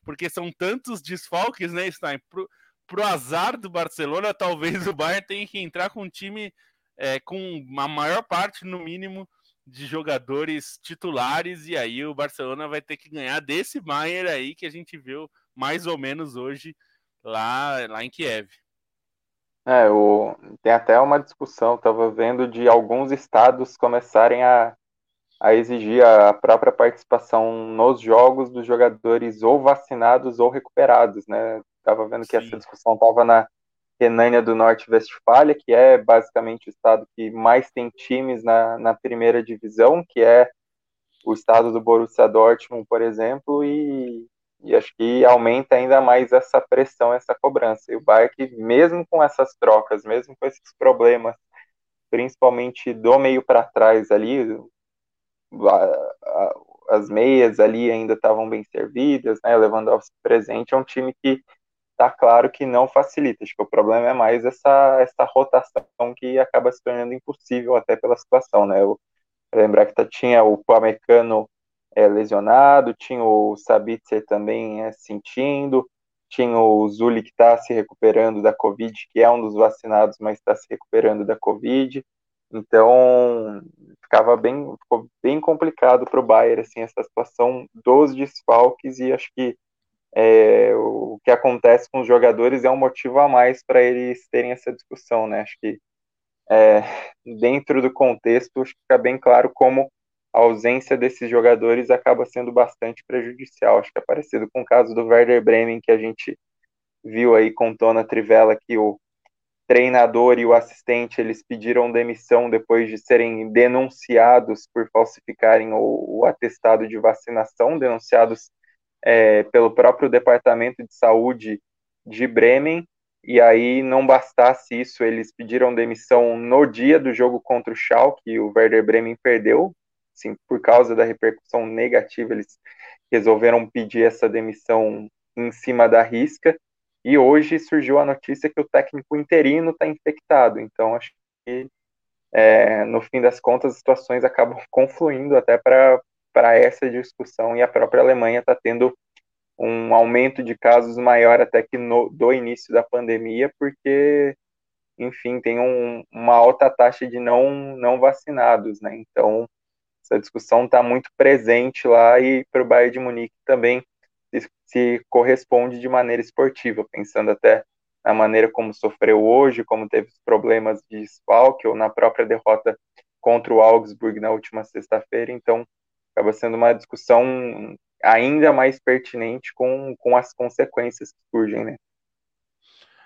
porque são tantos desfalques, né, Stein? Pro, pro azar do Barcelona, talvez o Bayern tenha que entrar com um time é, com a maior parte, no mínimo, de jogadores titulares, e aí o Barcelona vai ter que ganhar desse Bayern aí que a gente viu mais ou menos hoje lá, lá em Kiev. É, o, tem até uma discussão, estava vendo de alguns estados começarem a, a exigir a própria participação nos jogos dos jogadores ou vacinados ou recuperados, né? Estava vendo Sim. que essa discussão estava na Renânia do Norte-Westfália, que é basicamente o estado que mais tem times na, na primeira divisão, que é o estado do Borussia Dortmund, por exemplo, e, e acho que aumenta ainda mais essa pressão, essa cobrança. E o Bayern, mesmo com essas trocas, mesmo com esses problemas, principalmente do meio para trás ali, as meias ali ainda estavam bem servidas, né, levando ao presente, é um time que tá claro que não facilita. Acho que o problema é mais essa, essa rotação que acaba se tornando impossível até pela situação, né? Eu, lembrar que tá, tinha o Pamecano é, lesionado, tinha o Sabitzer também é, sentindo, tinha o Zuli que está se recuperando da Covid, que é um dos vacinados, mas está se recuperando da Covid. Então, ficava bem, ficou bem complicado para o Bayern assim, essa situação dos desfalques, e acho que é, o que acontece com os jogadores é um motivo a mais para eles terem essa discussão. Né? Acho que é, dentro do contexto, acho que fica bem claro como a ausência desses jogadores acaba sendo bastante prejudicial. Acho que é parecido com o caso do Werder Bremen, que a gente viu aí com Tona Trivela, que o treinador e o assistente eles pediram demissão depois de serem denunciados por falsificarem o, o atestado de vacinação, denunciados é, pelo próprio Departamento de Saúde de Bremen. E aí não bastasse isso, eles pediram demissão no dia do jogo contra o Schalke, o Werder Bremen perdeu assim, por causa da repercussão negativa, eles resolveram pedir essa demissão em cima da risca. E hoje surgiu a notícia que o técnico interino está infectado. Então, acho que é, no fim das contas, as situações acabam (laughs) confluindo até para essa discussão. E a própria Alemanha está tendo um aumento de casos maior até que no, do início da pandemia, porque, enfim, tem um, uma alta taxa de não, não vacinados, né? Então, essa discussão está muito presente lá e para o Bayern de Munique também se, se, corresponde de maneira esportiva, pensando até na maneira como sofreu hoje, como teve problemas de desfalque ou na própria derrota contra o Augsburg na última sexta-feira. Então, acaba sendo uma discussão ainda mais pertinente com, com as consequências que surgem, né?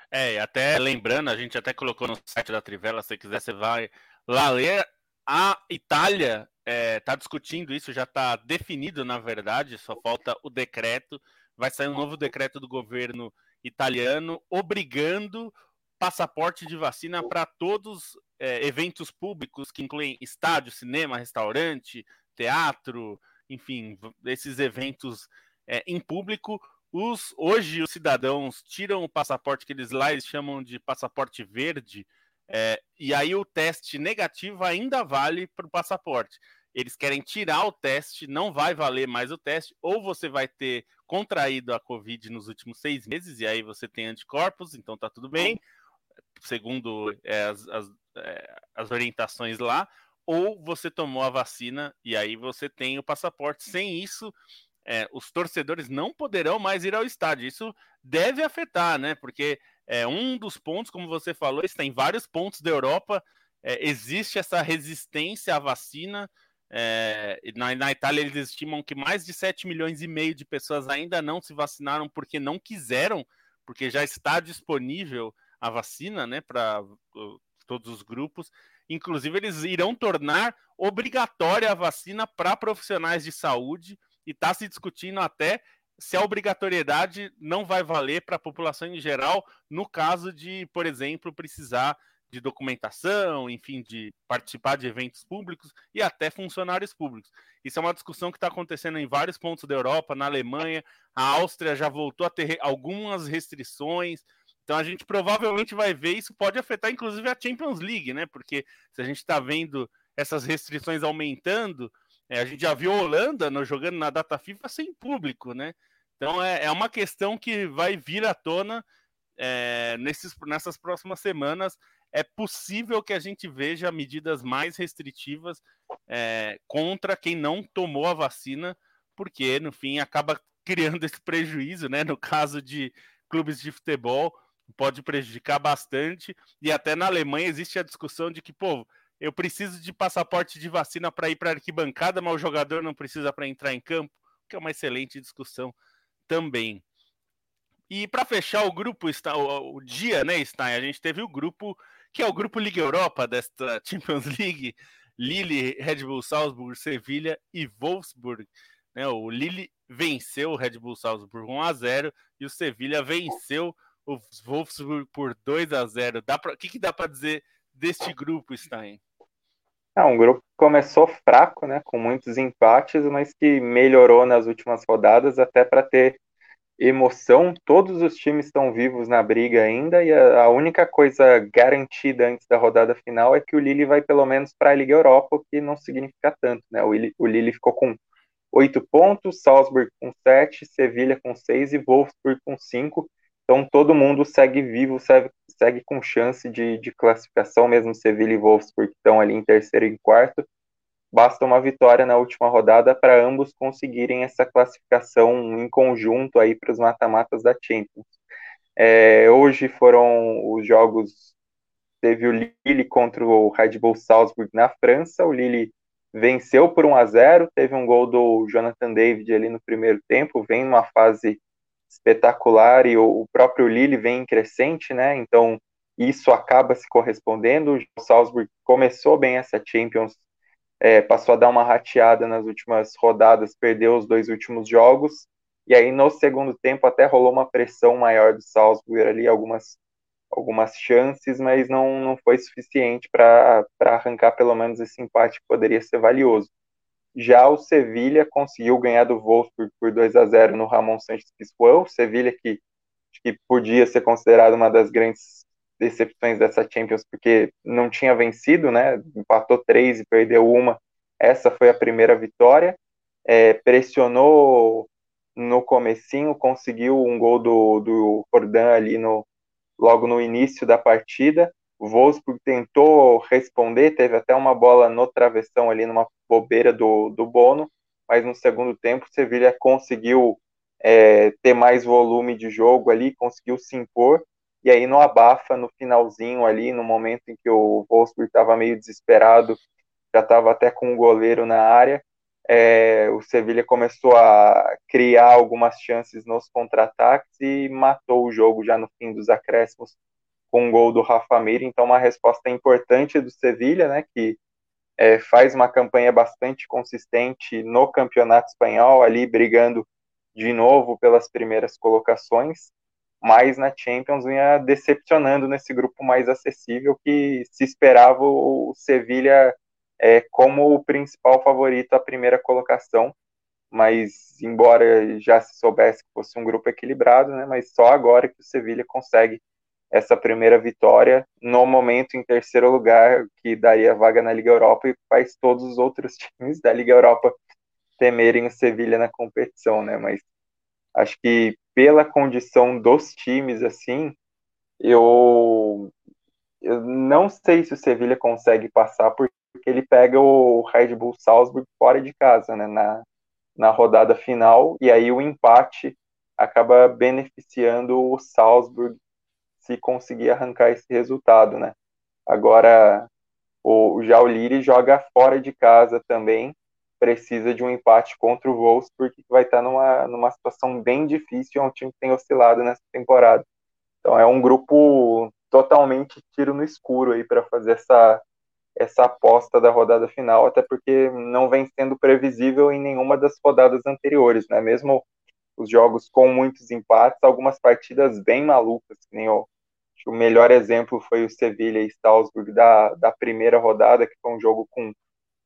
É, até lembrando, a gente até colocou no site da Trivela, se quiser você vai lá ler. A Itália está é, tá discutindo isso, já está definido, na verdade, só falta o decreto. Vai sair um novo decreto do governo italiano obrigando passaporte de vacina para todos é, eventos públicos que incluem estádio, cinema, restaurante, teatro, enfim, esses eventos é, em público. Os, hoje os cidadãos tiram o passaporte que eles lá eles chamam de passaporte verde, é, e aí o teste negativo ainda vale para o passaporte eles querem tirar o teste, não vai valer mais o teste, ou você vai ter contraído a Covid nos últimos seis meses, e aí você tem anticorpos, então tá tudo bem, segundo é, as, as, é, as orientações lá, ou você tomou a vacina e aí você tem o passaporte. Sem isso, é, os torcedores não poderão mais ir ao estádio. Isso deve afetar, né? Porque é um dos pontos, como você falou, está em vários pontos da Europa. É, existe essa resistência à vacina. É, na, na, Itália, eles estimam que mais de 7 milhões e meio de pessoas ainda não se vacinaram porque não quiseram, porque já está disponível a vacina né, para todos os grupos. Inclusive, eles irão tornar obrigatória a vacina para profissionais de saúde e está se discutindo até se a obrigatoriedade não vai valer para a população em geral, no caso de, por exemplo, precisar de documentação, enfim, de participar de eventos públicos e até funcionários públicos. Isso é uma discussão que está acontecendo em vários pontos da Europa, na Alemanha, a Áustria já voltou a ter algumas restrições. Então a gente provavelmente vai ver isso pode afetar inclusive a Champions League, né? Porque se a gente está vendo essas restrições aumentando, é, a gente já viu a Holanda no, jogando na data FIFA sem público, né? Então é, é uma questão que vai vir à tona é, nesses, nessas próximas semanas é possível que a gente veja medidas mais restritivas é, contra quem não tomou a vacina, porque no fim acaba (laughs) criando esse prejuízo, né? No caso de clubes de futebol, pode prejudicar bastante. E até na Alemanha existe a discussão de que, pô, eu preciso de passaporte de vacina para ir para arquibancada, mas o jogador não precisa para entrar em campo, que é uma excelente discussão também. E para fechar o grupo, o, o dia, né, Stein? A gente teve o grupo que é o grupo Liga Europa desta (laughs) Champions League, Lille, Red Bull Salzburg, Sevilha e Wolfsburg. Né, o Lille venceu o Red Bull Salzburg 1 a 0 e o Sevilha venceu o Wolfsburg por 2 a 0. O que, que dá para dizer deste grupo, Stein? É um grupo que começou fraco, né, com muitos empates, mas que melhorou nas últimas rodadas até para ter emoção. Todos os times estão vivos na briga ainda e a, a, única coisa garantida antes da rodada final é que o Lille vai pelo menos para a Liga Europa, o que não significa tanto, né? O, o Lille ficou com oito pontos, Salzburg com sete, Sevilha com seis e Wolfsburg com cinco. Então todo mundo segue vivo, segue, segue com chance de, de classificação, mesmo Sevilha e Wolfsburg estão ali em terceiro e quarto. Basta uma vitória na última rodada para ambos conseguirem essa classificação em conjunto aí para os mata-matas da Champions. É, hoje foram os jogos, teve o Lille contra o Red Bull Salzburg na França, o Lille venceu por 1 a 0 teve um gol do Jonathan David ali no primeiro tempo, vem numa fase espetacular e o, próprio Lille vem crescente, né? Então isso acaba se correspondendo. O Salzburg começou bem essa Champions, é, passou a dar uma rateada nas últimas rodadas, perdeu os dois últimos jogos e aí no segundo tempo até rolou uma pressão maior do Salzburg ali, algumas algumas chances, mas não, não foi suficiente para arrancar pelo menos esse empate que poderia ser valioso. Já o Sevilha conseguiu ganhar do Wolfsburg por 2 a 0 no Ramon Sanches Pizjuan, Sevilha que, que podia ser considerado uma das grandes decepções dessa Champions, porque não tinha vencido, né? Empatou três e perdeu uma. Essa foi a primeira vitória. É, pressionou no comecinho, conseguiu um gol do, do Fordan ali no, logo no início da partida. O Wolfsburg tentou responder, teve até uma bola no travessão ali, numa bobeira do, do Bono, mas no segundo tempo o Sevilha conseguiu é, ter mais volume de jogo ali, conseguiu se impor, e aí no abafa, no finalzinho ali, no momento em que o Wolfsburg estava meio desesperado, já estava até com o goleiro na área, é, o Sevilha começou a criar algumas chances nos contra-ataques e matou o jogo já no fim dos acréscimos com um gol do Rafa Mir. Então, uma resposta importante do Sevilha, né, que é, faz uma campanha bastante consistente no campeonato espanhol, ali brigando de novo pelas primeiras colocações, mas na Champions vinha decepcionando nesse grupo mais acessível que se esperava o Sevilha é, como o principal favorito à primeira colocação, mas embora já se soubesse que fosse um grupo equilibrado, né, mas só agora que o Sevilha consegue essa primeira vitória no momento em terceiro lugar, que daria vaga na Liga Europa e faz todos os outros (laughs) times da Liga Europa temerem o Sevilha na competição, né? Mas acho que pela condição dos times assim, eu eu não sei se o Sevilha consegue passar por porque ele pega o Red Bull Salzburg fora de casa, né, na, na rodada final, e aí o empate acaba beneficiando o Salzburg se conseguir arrancar esse resultado, né. Agora, o, já o Lille joga fora de casa também, precisa de um empate contra o Wolfsburg, que vai estar numa, numa situação bem difícil, é um time que tem oscilado nessa temporada. Então é um grupo totalmente tiro no escuro aí para fazer essa essa aposta da rodada final, até porque não vem sendo previsível em nenhuma das rodadas anteriores, né? Mesmo os jogos com muitos empates, algumas partidas bem malucas, nem o, o melhor exemplo foi o Sevilha e Salzburg da, da primeira rodada, que foi um jogo com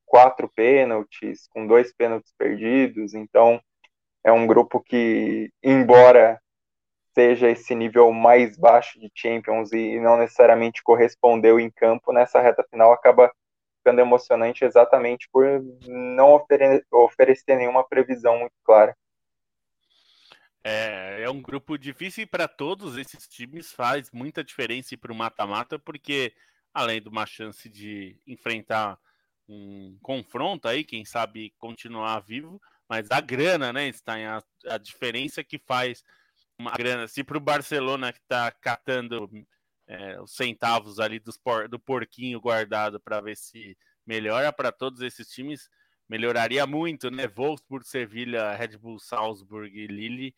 quatro pênaltis, com dois pênaltis perdidos, então é um grupo que, embora seja esse nível mais baixo de Champions e não necessariamente correspondeu em campo, nessa reta final acaba ficando emocionante exatamente por não ofere oferecer nenhuma previsão muito clara. É, é um grupo difícil para todos esses times, faz muita diferença para o mata-mata, porque além de uma chance de enfrentar um confronto aí, quem sabe continuar vivo, mas a grana, né, em a, a diferença que faz uma grana. Se para o Barcelona que está catando é, os centavos ali dos por, do porquinho guardado para ver se melhora para todos esses times, melhoraria muito, né? Wolfsburg, Sevilha, Red Bull, Salzburg e Lille.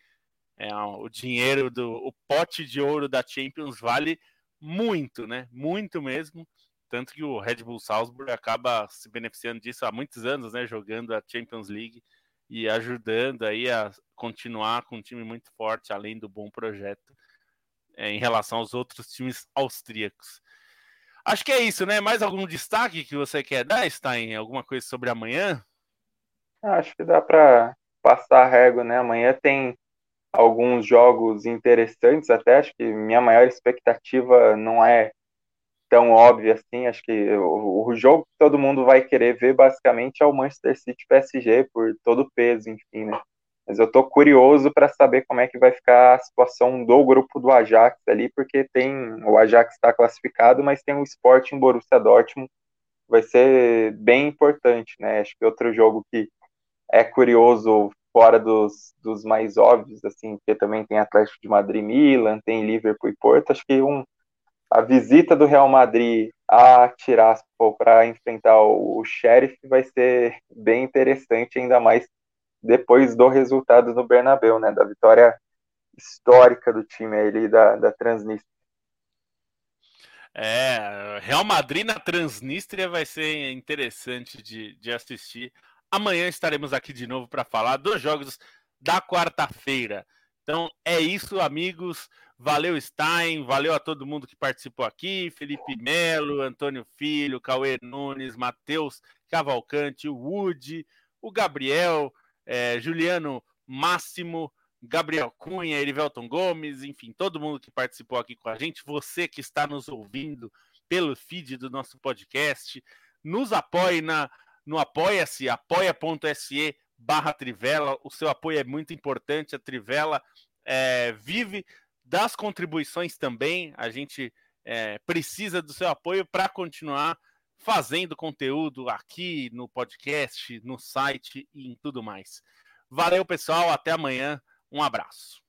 É, o dinheiro do o pote de ouro da Champions vale muito, né? Muito mesmo. Tanto que o Red Bull Salzburg acaba se beneficiando disso há muitos anos, né? Jogando a Champions League e ajudando aí a continuar com um time muito forte, além do bom projeto é, em relação aos outros times austríacos. Acho que é isso, né? Mais algum destaque que você quer dar, Stein? Alguma coisa sobre amanhã? Acho que dá para passar a régua, né? Amanhã tem alguns jogos interessantes, até acho que minha maior expectativa não é tão óbvia assim. Acho que o, o, jogo que todo mundo vai querer ver basicamente é o Manchester City PSG por todo o peso, enfim, né? Mas eu tô curioso para saber como é que vai ficar a situação do grupo do Ajax ali, porque tem o Ajax está classificado, mas tem o Sporting Borussia Dortmund, vai ser bem importante, né? Acho que outro jogo que é curioso fora dos, dos mais óbvios, assim, porque também tem Atlético de Madrid, Milan, tem Liverpool e Porto. Acho que um, a visita do Real Madrid a Tiraspol para enfrentar o, o Sheriff vai ser (laughs) bem interessante, ainda mais depois do resultado no Bernabéu, né, da vitória histórica do time ali da, da Transnistria. É, Real Madrid na Transnistria vai ser interessante de, de assistir. Amanhã estaremos aqui de novo para falar dos jogos da quarta-feira. Então é isso, amigos. Valeu, Stein. Valeu a todo mundo que participou aqui: Felipe Melo, Antônio Filho, Cauê Nunes, Matheus Cavalcante, Wood, o Gabriel, é, Juliano Máximo, Gabriel Cunha, Erivelton Gomes, enfim, todo mundo que participou aqui com a gente, você que está nos ouvindo pelo feed do nosso podcast, nos apoie na, no Apoia-se, apoia.se barra Trivela, o seu apoio é muito importante, a Trivela é, vive das contribuições também, a gente é, precisa do seu apoio para continuar fazendo conteúdo aqui no podcast, no site e em tudo mais. Valeu, pessoal, até amanhã. Um abraço.